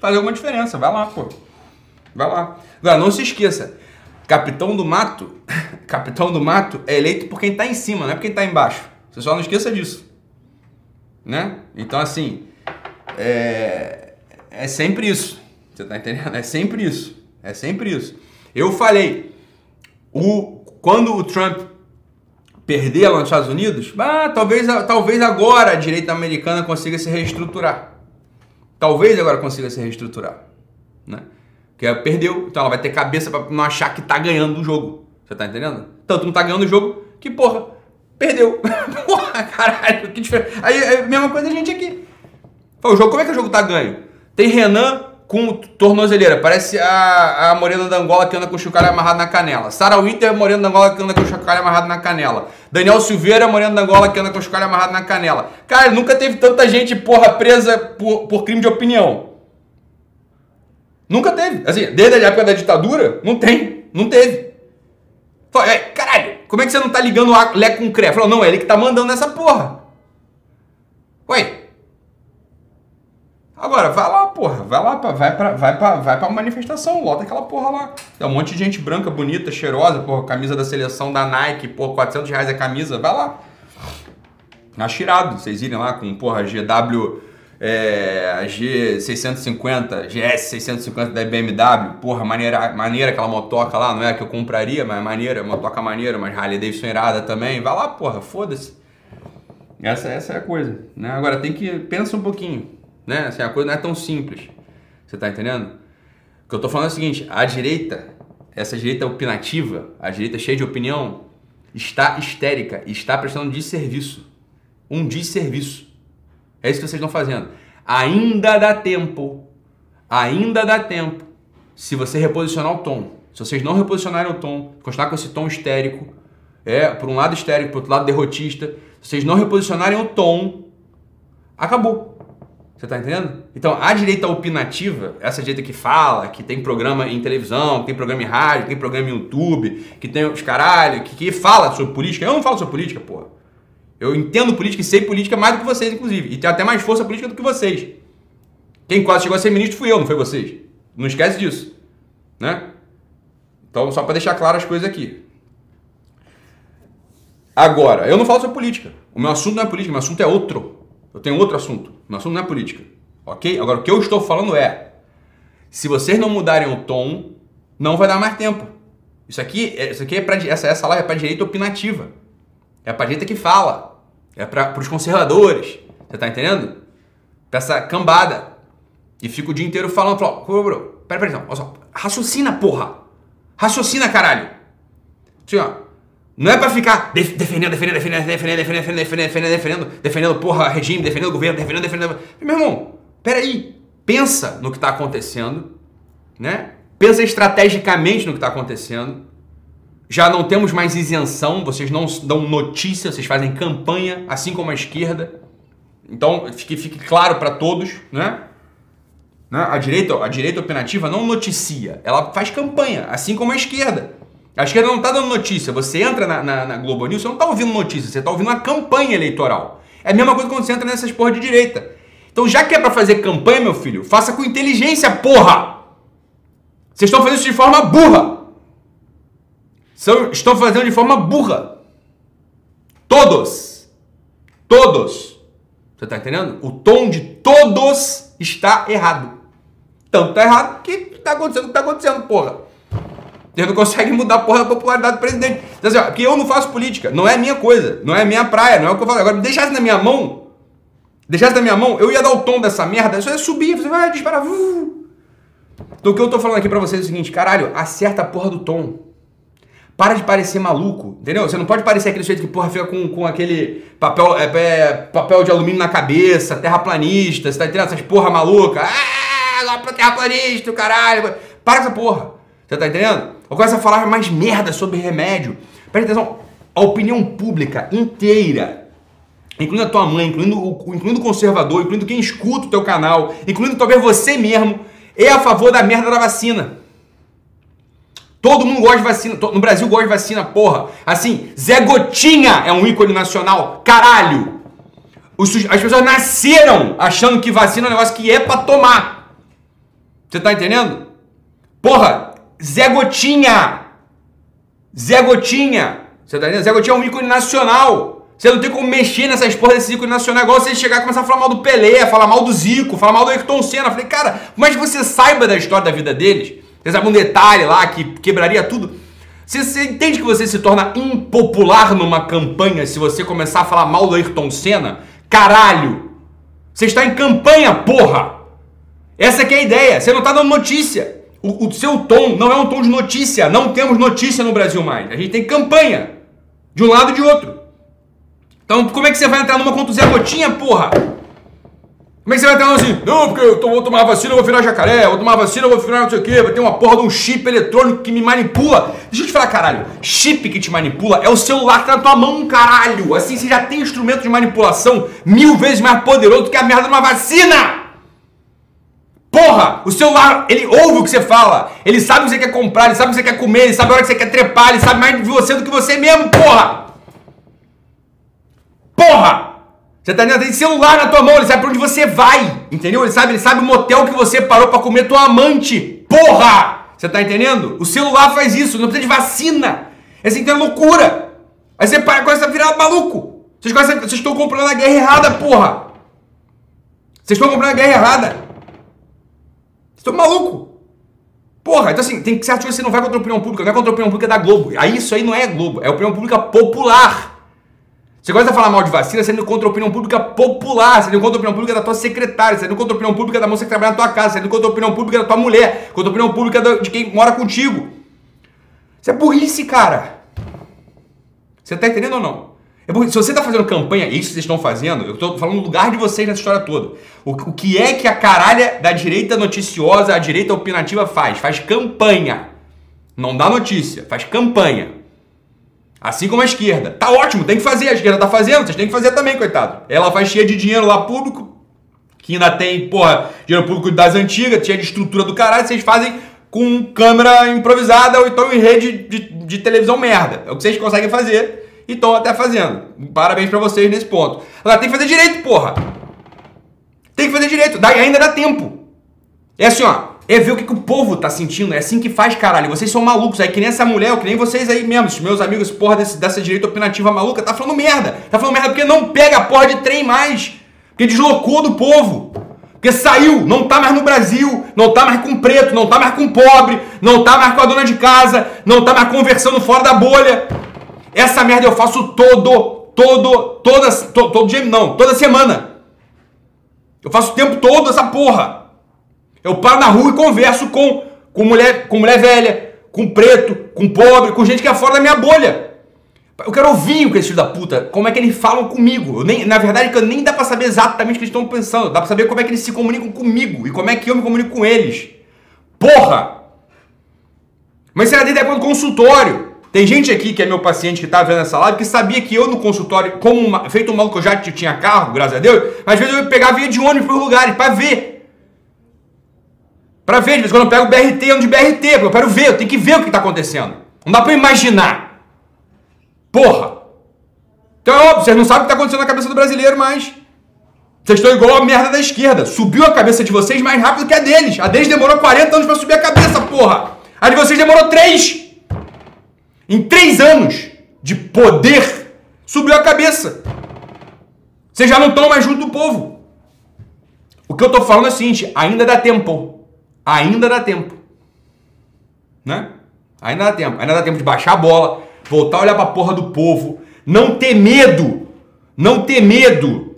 faz alguma diferença. Vai lá, pô. Vai lá. Agora, não se esqueça. Capitão do mato, capitão do mato é eleito por quem tá em cima, não é por quem tá embaixo. Você só não esqueça disso. Né? Então, assim, é, é sempre isso. Você tá entendendo? É sempre isso. É sempre isso. Eu falei, o, quando o Trump perder lá nos Estados Unidos, ah, talvez, talvez agora a direita americana consiga se reestruturar. Talvez agora consiga se reestruturar. Né? Que é, perdeu, então ela vai ter cabeça para não achar que tá ganhando o jogo. Você tá entendendo? Tanto não tá ganhando o jogo que, porra, perdeu. porra, caralho, que diferença. Aí é a mesma coisa a gente aqui. O jogo, como é que o jogo tá ganho? Tem Renan com tornozeleira. Parece a, a Morena da Angola que anda com o chocalho amarrado na canela. Sara Winter, Morena da Angola que anda com o chocalho amarrado na canela. Daniel Silveira, Morena da Angola que anda com o chocalho amarrado na canela. Cara, nunca teve tanta gente, porra, presa por, por crime de opinião. Nunca teve. Assim, desde a época da ditadura, não tem. Não teve. Fala, é, caralho, como é que você não tá ligando o Lé com o CRE? Falou, não, é ele que tá mandando essa porra. Ué, Agora, vai lá, porra, vai lá, vai pra, vai pra, vai pra manifestação, lota aquela porra lá. Tem um monte de gente branca, bonita, cheirosa, porra, camisa da seleção da Nike, porra, 400 reais a camisa, vai lá. Acho irado vocês irem lá com, porra, GW, é, G650, GS650 da BMW, porra, maneira, maneira aquela motoca lá, não é a que eu compraria, mas maneira, motoca maneira, mas Harley Davidson irada também, vai lá, porra, foda-se. Essa, essa é a coisa, né? Agora tem que, pensa um pouquinho, né? Assim, a coisa não é tão simples. Você tá entendendo? O que eu tô falando é o seguinte: a direita, essa direita opinativa, a direita cheia de opinião, está histérica e está prestando um desserviço. Um desserviço. É isso que vocês estão fazendo. Ainda dá tempo. Ainda dá tempo. Se você reposicionar o tom. Se vocês não reposicionarem o tom, continuar com esse tom histérico, é, por um lado histérico, por outro lado derrotista, se vocês não reposicionarem o tom, acabou. Você tá entendendo? Então, a direita opinativa, essa direita que fala, que tem programa em televisão, que tem programa em rádio, que tem programa em YouTube, que tem os caralho, que, que fala sobre política. Eu não falo sobre política, porra. Eu entendo política e sei política mais do que vocês, inclusive. E tenho até mais força política do que vocês. Quem quase chegou a ser ministro fui eu, não foi vocês. Não esquece disso. Né? Então, só para deixar claras as coisas aqui. Agora, eu não falo sobre política. O meu assunto não é política, o meu assunto é outro. Eu tenho outro assunto. Meu assunto não é política. Ok? Agora, o que eu estou falando é: se vocês não mudarem o tom, não vai dar mais tempo. Isso aqui, é, isso aqui é para essa, essa live é para direita opinativa. É para direita que fala. É para os conservadores. Você tá entendendo? Pra essa cambada. E fica o dia inteiro falando, bro, pera, pera, não, olha só, raciocina, porra. Raciocina, caralho. Assim, ó, não é pra ficar defendendo, defendendo, defendendo, defendendo, defendendo, defendendo, defendendo, defendendo, defendendo, porra, regime, defendendo o governo, defendendo, defendendo. Meu irmão, peraí. Pensa no que está acontecendo, né? Pensa estrategicamente no que está acontecendo. Já não temos mais isenção, vocês não dão notícia, vocês fazem campanha, assim como a esquerda. Então, fique, fique claro para todos, né? né? A direita, a direita opinativa não noticia, ela faz campanha, assim como a esquerda. A esquerda não está dando notícia. Você entra na, na, na Globo News, você não está ouvindo notícia, você está ouvindo uma campanha eleitoral. É a mesma coisa quando você entra nessas porra de direita. Então, já que é para fazer campanha, meu filho, faça com inteligência, porra! Vocês estão fazendo isso de forma burra. São, estão fazendo de forma burra. Todos. Todos. Você está entendendo? O tom de todos está errado. Tanto está errado que está acontecendo o que está acontecendo, porra. Ele não consegue mudar a porra da popularidade do presidente. Então, assim, ó, porque eu não faço política, não é minha coisa, não é minha praia, não é o que eu faço. Agora, deixasse na minha mão, deixasse na minha mão, eu ia dar o tom dessa merda, só ia subir, você vai disparar. Uh. Então o que eu tô falando aqui pra vocês é o seguinte, caralho, acerta a porra do tom. Para de parecer maluco, entendeu? Você não pode parecer aquele sujeito que, porra, fica com, com aquele papel, é, é, papel de alumínio na cabeça, terraplanista, você tá entendendo? Essas porra maluca. Ah, lá pra terraplanista, caralho. Para essa porra. Você tá entendendo? Ou começa a falar mais merda sobre remédio. Presta atenção, a opinião pública inteira, incluindo a tua mãe, incluindo o, incluindo o conservador, incluindo quem escuta o teu canal, incluindo talvez você mesmo, é a favor da merda da vacina. Todo mundo gosta de vacina. No Brasil gosta de vacina, porra. Assim, Zé Gotinha é um ícone nacional. Caralho! as pessoas nasceram achando que vacina é um negócio que é pra tomar. Você tá entendendo? Porra, Zé Gotinha. Zé Gotinha. Você tá? Zé Gotinha é um ícone nacional. Você não tem como mexer nessas porras desse ícone nacional. Igual você chegar e começar a falar mal do Pelé, falar mal do Zico, falar mal do Ayrton Senna. Eu falei, cara, mas você saiba da história da vida deles. Você sabe um detalhe lá que quebraria tudo. Você, você, entende que você se torna impopular numa campanha se você começar a falar mal do Ayrton Senna? Caralho! Você está em campanha, porra! Essa é a ideia. Você não está dando notícia. O, o seu tom não é um tom de notícia. Não temos notícia no Brasil mais. A gente tem campanha. De um lado e de outro. Então, como é que você vai entrar numa contra o Zé Gotinha, porra? Como é que você vai entrar assim? Não, porque eu vou tomar vacina, eu vou virar jacaré, vou tomar vacina, eu vou virar não sei o quê, vai ter uma porra de um chip eletrônico que me manipula. Deixa eu te falar, caralho. Chip que te manipula é o celular que tá na tua mão, caralho. Assim, você já tem instrumento de manipulação mil vezes mais poderoso do que a merda de uma vacina. Porra, o celular, ele ouve o que você fala. Ele sabe o que você quer comprar, ele sabe o que você quer comer, ele sabe a hora que você quer trepar, ele sabe mais de você do que você mesmo, porra. Porra! Você tá entendendo? Tem celular na tua mão, ele sabe pra onde você vai. Entendeu? Ele sabe, ele sabe o motel que você parou para comer tua amante. Porra! Você tá entendendo? O celular faz isso, não precisa de vacina. É assim que é loucura. Aí você para, começa a virar maluco. Vocês, começam, vocês estão comprando a guerra errada, porra. Vocês estão comprando a guerra errada. Vocês estão maluco. Porra, então assim, tem que coisas que você não vai contra a opinião pública, não é contra a opinião pública da Globo. Aí isso aí não é Globo, é opinião pública popular. Você gosta de falar mal de vacina, você indo contra a opinião pública popular, você indo contra a opinião pública da tua secretária, você indo contra a opinião pública da moça que trabalha na tua casa, você indo contra a opinião pública da tua mulher, contra a opinião pública de quem mora contigo. Isso é burrice, cara. Você tá entendendo ou não? É Se você tá fazendo campanha, isso vocês estão fazendo, eu tô falando no lugar de vocês nessa história toda. O, o que é que a caralha da direita noticiosa, a direita opinativa faz? Faz campanha. Não dá notícia, faz campanha. Assim como a esquerda. Tá ótimo, tem que fazer. A esquerda tá fazendo, vocês têm que fazer também, coitado. Ela vai cheia de dinheiro lá público, que ainda tem, porra, dinheiro público das antigas, cheia de estrutura do caralho, vocês fazem com câmera improvisada ou então em rede de, de televisão merda. É o que vocês conseguem fazer e estão até fazendo. Parabéns para vocês nesse ponto. Agora tem que fazer direito, porra. Tem que fazer direito, daí ainda dá tempo. É assim, ó. É ver o que, que, o povo tá sentindo. É assim que faz, caralho. Vocês são malucos. Aí que nem essa mulher, ou que nem vocês aí mesmo, meus amigos, porra, desse, dessa direita opinativa maluca, tá falando merda. Tá falando merda porque não pega a porra de trem mais. Porque deslocou do povo. Porque saiu, não tá mais no Brasil, não tá mais com preto, não tá mais com pobre, não tá mais com a dona de casa, não tá mais conversando fora da bolha. Essa merda eu faço todo, todo, toda, to, todo dia, não, toda semana. Eu faço o tempo todo essa porra. Eu paro na rua e converso com, com, mulher, com mulher velha, com preto, com pobre, com gente que é fora da minha bolha. Eu quero ouvir o que esses filhos da puta, como é que eles falam comigo. Eu nem, na verdade, nem dá pra saber exatamente o que eles estão pensando. Dá pra saber como é que eles se comunicam comigo e como é que eu me comunico com eles. Porra! Mas era desde a do consultório. Tem gente aqui que é meu paciente que tá vendo essa live que sabia que eu no consultório, como uma, feito um maluco, eu já tinha carro, graças a Deus, às vezes eu pegava via de ônibus para lugares para ver Pra ver, de vez em quando eu pego o BRT, ando de BRT, porque eu quero ver, eu tenho que ver o que está acontecendo. Não dá pra imaginar. Porra! Então é óbvio, vocês não sabem o que está acontecendo na cabeça do brasileiro mais. Vocês estão igual a merda da esquerda. Subiu a cabeça de vocês mais rápido que a deles. A deles demorou 40 anos para subir a cabeça, porra. A de vocês demorou 3. Em 3 anos de poder, subiu a cabeça. Vocês já não estão mais junto do povo. O que eu estou falando é o seguinte: ainda dá tempo. Ainda dá tempo. Né? Ainda dá tempo. Ainda dá tempo de baixar a bola, voltar a olhar pra porra do povo, não ter medo, não ter medo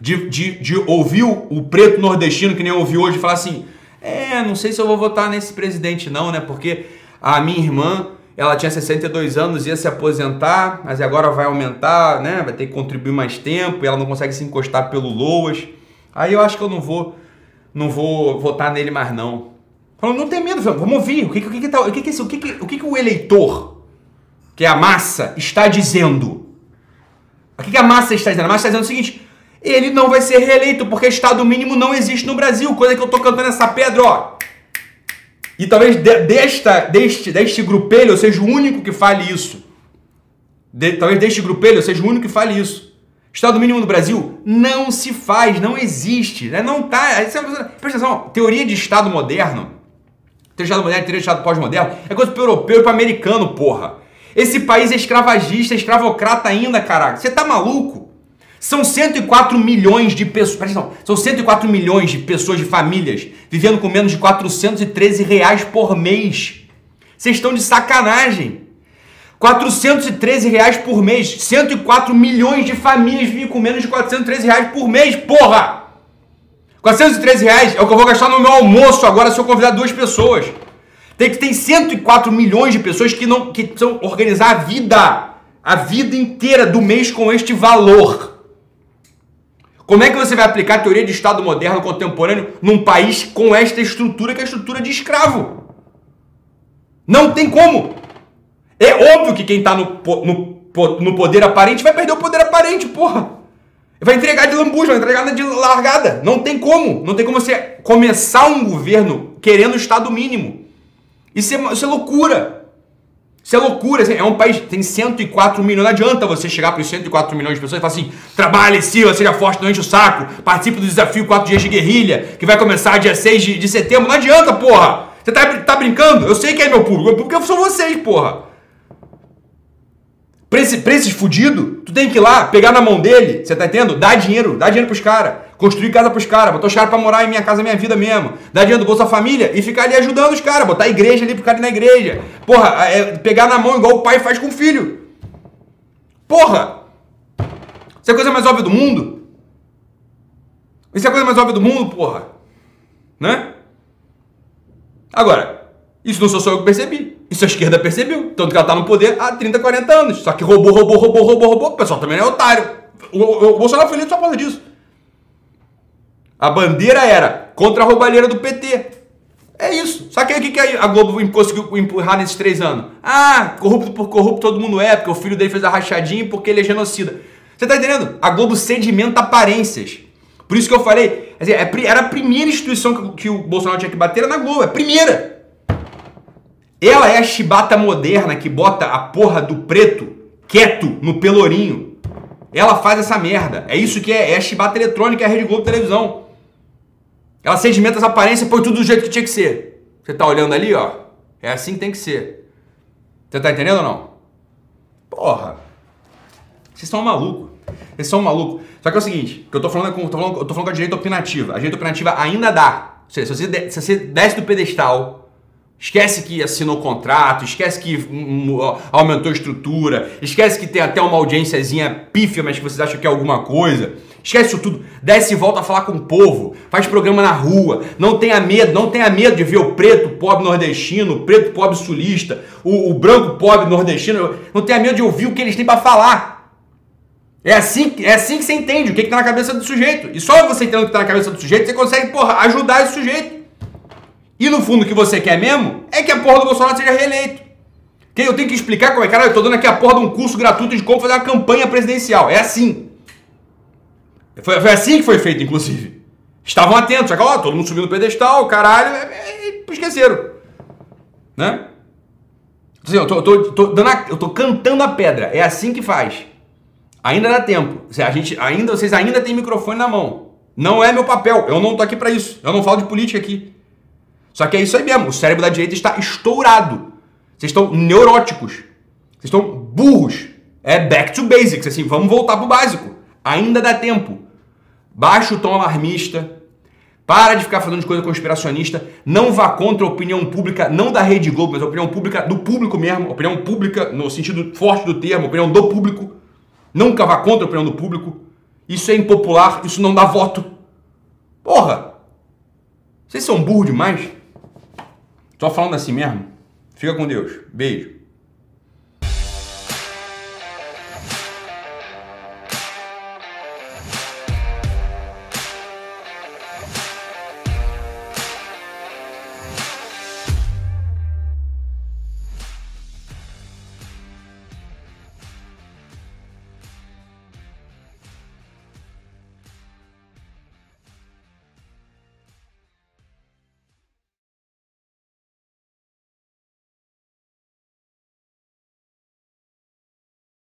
de, de, de ouvir o, o preto nordestino, que nem eu ouvi hoje, falar assim: é, não sei se eu vou votar nesse presidente, não, né? Porque a minha irmã, ela tinha 62 anos, ia se aposentar, mas agora vai aumentar, né? Vai ter que contribuir mais tempo e ela não consegue se encostar pelo Loas. Aí eu acho que eu não vou não vou votar nele mais não. Falando, não tem medo, vamos ouvir. O que, o que, tá, o que, que, o que, o que, que o eleitor, que é a massa, está dizendo? O que, que a massa está dizendo? A massa está dizendo o seguinte: ele não vai ser reeleito porque Estado mínimo não existe no Brasil. Coisa que eu tô cantando essa pedra, ó. E talvez de, desta, deste, deste grupelho eu seja o único que fale isso. De, talvez deste grupelho eu seja o único que fale isso. Estado mínimo no Brasil não se faz, não existe, né? não tá. Presta atenção, teoria de Estado moderno, teoria de Estado moderno, teoria de Estado pós-moderno, é coisa pro europeu e pro americano, porra. Esse país é escravagista, escravocrata ainda, caraca. Você tá maluco? São 104 milhões de pessoas, presta atenção, são 104 milhões de pessoas, de famílias, vivendo com menos de 413 reais por mês. Vocês estão de sacanagem. 413 reais por mês. 104 milhões de famílias vivem com menos de 413 reais por mês, porra! 413 reais é o que eu vou gastar no meu almoço agora se eu convidar duas pessoas. Tem que tem 104 milhões de pessoas que não que precisam organizar a vida, a vida inteira do mês com este valor. Como é que você vai aplicar a teoria de Estado moderno contemporâneo num país com esta estrutura que é a estrutura de escravo? Não tem como. É óbvio que quem está no, no, no poder aparente vai perder o poder aparente, porra. Vai entregar de lambuja, vai entregar de largada. Não tem como. Não tem como você começar um governo querendo o Estado mínimo. Isso é, isso é loucura. Isso é loucura. É um país tem 104 milhões. Não adianta você chegar para os 104 milhões de pessoas e falar assim: trabalhe, Silva, seja forte, não enche o saco. Participe do desafio 4 dias de guerrilha, que vai começar dia 6 de, de setembro. Não adianta, porra. Você tá, tá brincando? Eu sei que é meu público. Meu público são vocês, porra. Pra, esse, fudidos, tu tem que ir lá, pegar na mão dele, você tá entendendo? Dar dinheiro, dar dinheiro pros caras, construir casa pros caras, botar os caras pra morar em minha casa, minha vida mesmo, dar dinheiro do Bolsa Família e ficar ali ajudando os caras, botar a igreja ali pro cara ir na igreja. Porra, é, pegar na mão igual o pai faz com o filho. Porra! Isso é a coisa mais óbvia do mundo? Isso é a coisa mais óbvia do mundo, porra? Né? Agora, isso não sou só eu que percebi. Isso a esquerda percebeu. Tanto que ela está no poder há 30, 40 anos. Só que roubou, roubou, roubou, roubou, roubou. O pessoal também é otário. O, o, o Bolsonaro foi eleito só por causa disso. A bandeira era contra a roubalheira do PT. É isso. Só que aí o que, a Globo conseguiu empurrar nesses três anos? Ah, corrupto por corrupto todo mundo é, porque o filho dele fez a rachadinha porque ele é genocida. Você tá entendendo? A Globo sedimenta aparências. Por isso que eu falei, é era a primeira instituição que o Bolsonaro tinha que bater, era na Globo. É a primeira. Ela é a chibata moderna que bota a porra do preto quieto no pelourinho. Ela faz essa merda. É isso que é. É a chibata eletrônica, é a Rede Globo Televisão. Ela sedimenta as aparências e põe tudo do jeito que tinha que ser. Você tá olhando ali, ó? É assim que tem que ser. Você tá entendendo ou não? Porra. Vocês são malucos. Vocês são malucos. Só que é o seguinte, que eu tô falando com, tô falando, eu tô falando com a direita opinativa. A direita opinativa ainda dá. Ou seja, se você, se você desce do pedestal Esquece que assinou contrato, esquece que hum, hum, aumentou a estrutura, esquece que tem até uma audiênciazinha pífia, mas que vocês acham que é alguma coisa. Esquece isso tudo, desce e volta a falar com o povo, faz programa na rua, não tenha medo, não tenha medo de ver o preto pobre nordestino, o preto pobre sulista, o, o branco pobre nordestino, não tenha medo de ouvir o que eles têm para falar. É assim, é assim que você entende o que, está na cabeça do sujeito. E só você entendendo o que está na cabeça do sujeito, você consegue, porra, ajudar esse sujeito. E no fundo o que você quer mesmo é que a porra do Bolsonaro seja reeleito. Que eu tenho que explicar como é, cara, eu tô dando aqui a porra de um curso gratuito de como fazer uma campanha presidencial. É assim. Foi, foi assim que foi feito, inclusive. Estavam atentos, ó, todo mundo subindo no pedestal, caralho, é, é, é, esqueceram. Né? Assim, eu, tô, tô, tô dando a, eu tô cantando a pedra. É assim que faz. Ainda dá tempo. A gente, ainda, vocês ainda têm microfone na mão. Não é meu papel. Eu não tô aqui para isso. Eu não falo de política aqui. Só que é isso aí mesmo, o cérebro da direita está estourado. Vocês estão neuróticos. Vocês estão burros. É back to basics, assim, vamos voltar pro básico. Ainda dá tempo. Baixa o tom alarmista. Para de ficar falando de coisa conspiracionista. Não vá contra a opinião pública, não da Rede Globo, mas a opinião pública do público mesmo. Opinião pública no sentido forte do termo, opinião do público. Nunca vá contra a opinião do público. Isso é impopular, isso não dá voto. Porra! Vocês são burros demais? Tô falando assim mesmo? Fica com Deus. Beijo.